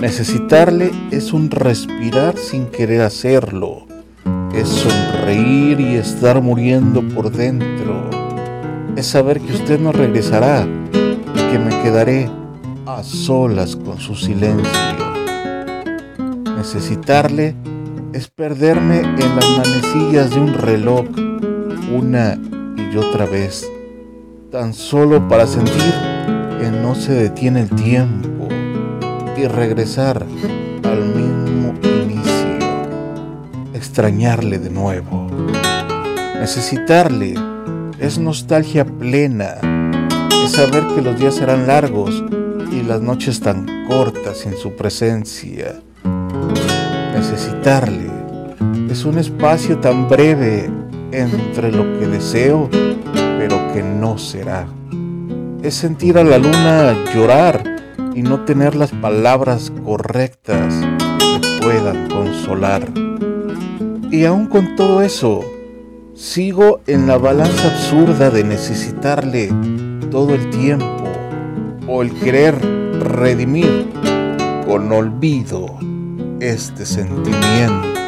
Necesitarle es un respirar sin querer hacerlo. Es sonreír y estar muriendo por dentro. Es saber que usted no regresará y que me quedaré a solas con su silencio. Necesitarle es perderme en las manecillas de un reloj una y otra vez, tan solo para sentir que no se detiene el tiempo y regresar al mismo inicio, extrañarle de nuevo. Necesitarle es nostalgia plena, es saber que los días serán largos y las noches tan cortas sin su presencia. Necesitarle es un espacio tan breve entre lo que deseo, pero que no será. Es sentir a la luna llorar y no tener las palabras correctas que puedan consolar. Y aún con todo eso, sigo en la balanza absurda de necesitarle todo el tiempo o el querer redimir con olvido este sentimiento.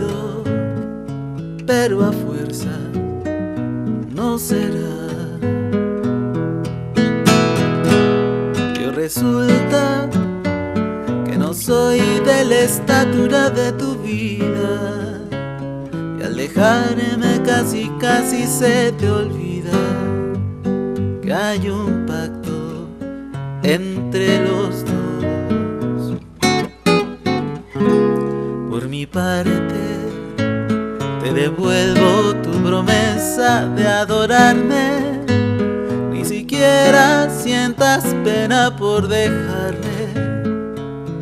pero a fuerza no será. Yo resulta que no soy de la estatura de tu vida, y al dejarme casi casi se te olvida que hay un pacto entre los dos. Por mi parte, devuelvo tu promesa de adorarme. Ni siquiera sientas pena por dejarme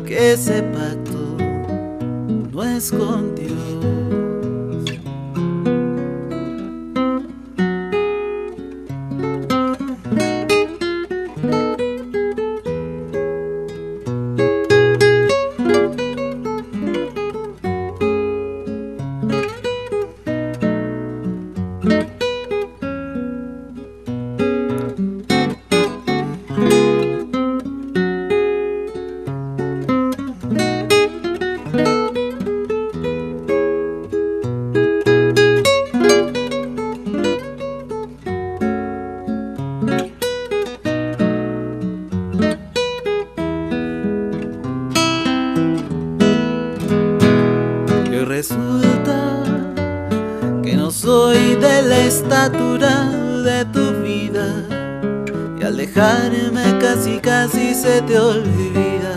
que ese pacto no es con Dios. Resulta que no soy de la estatura de tu vida y al dejarme casi casi se te olvida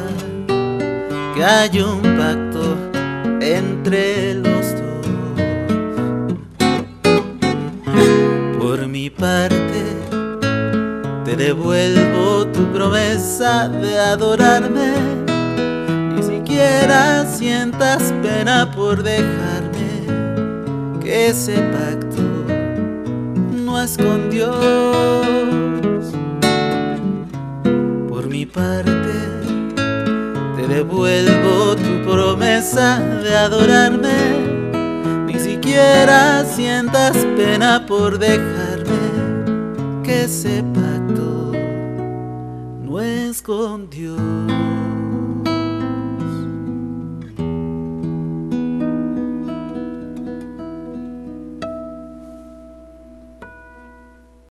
que hay un pacto entre los dos. Por mi parte te devuelvo tu promesa de adorarme siquiera sientas pena por dejarme que ese pacto no es. Por mi parte, te devuelvo tu promesa de adorarme. Ni siquiera sientas pena por dejarme que ese pacto no es con Dios.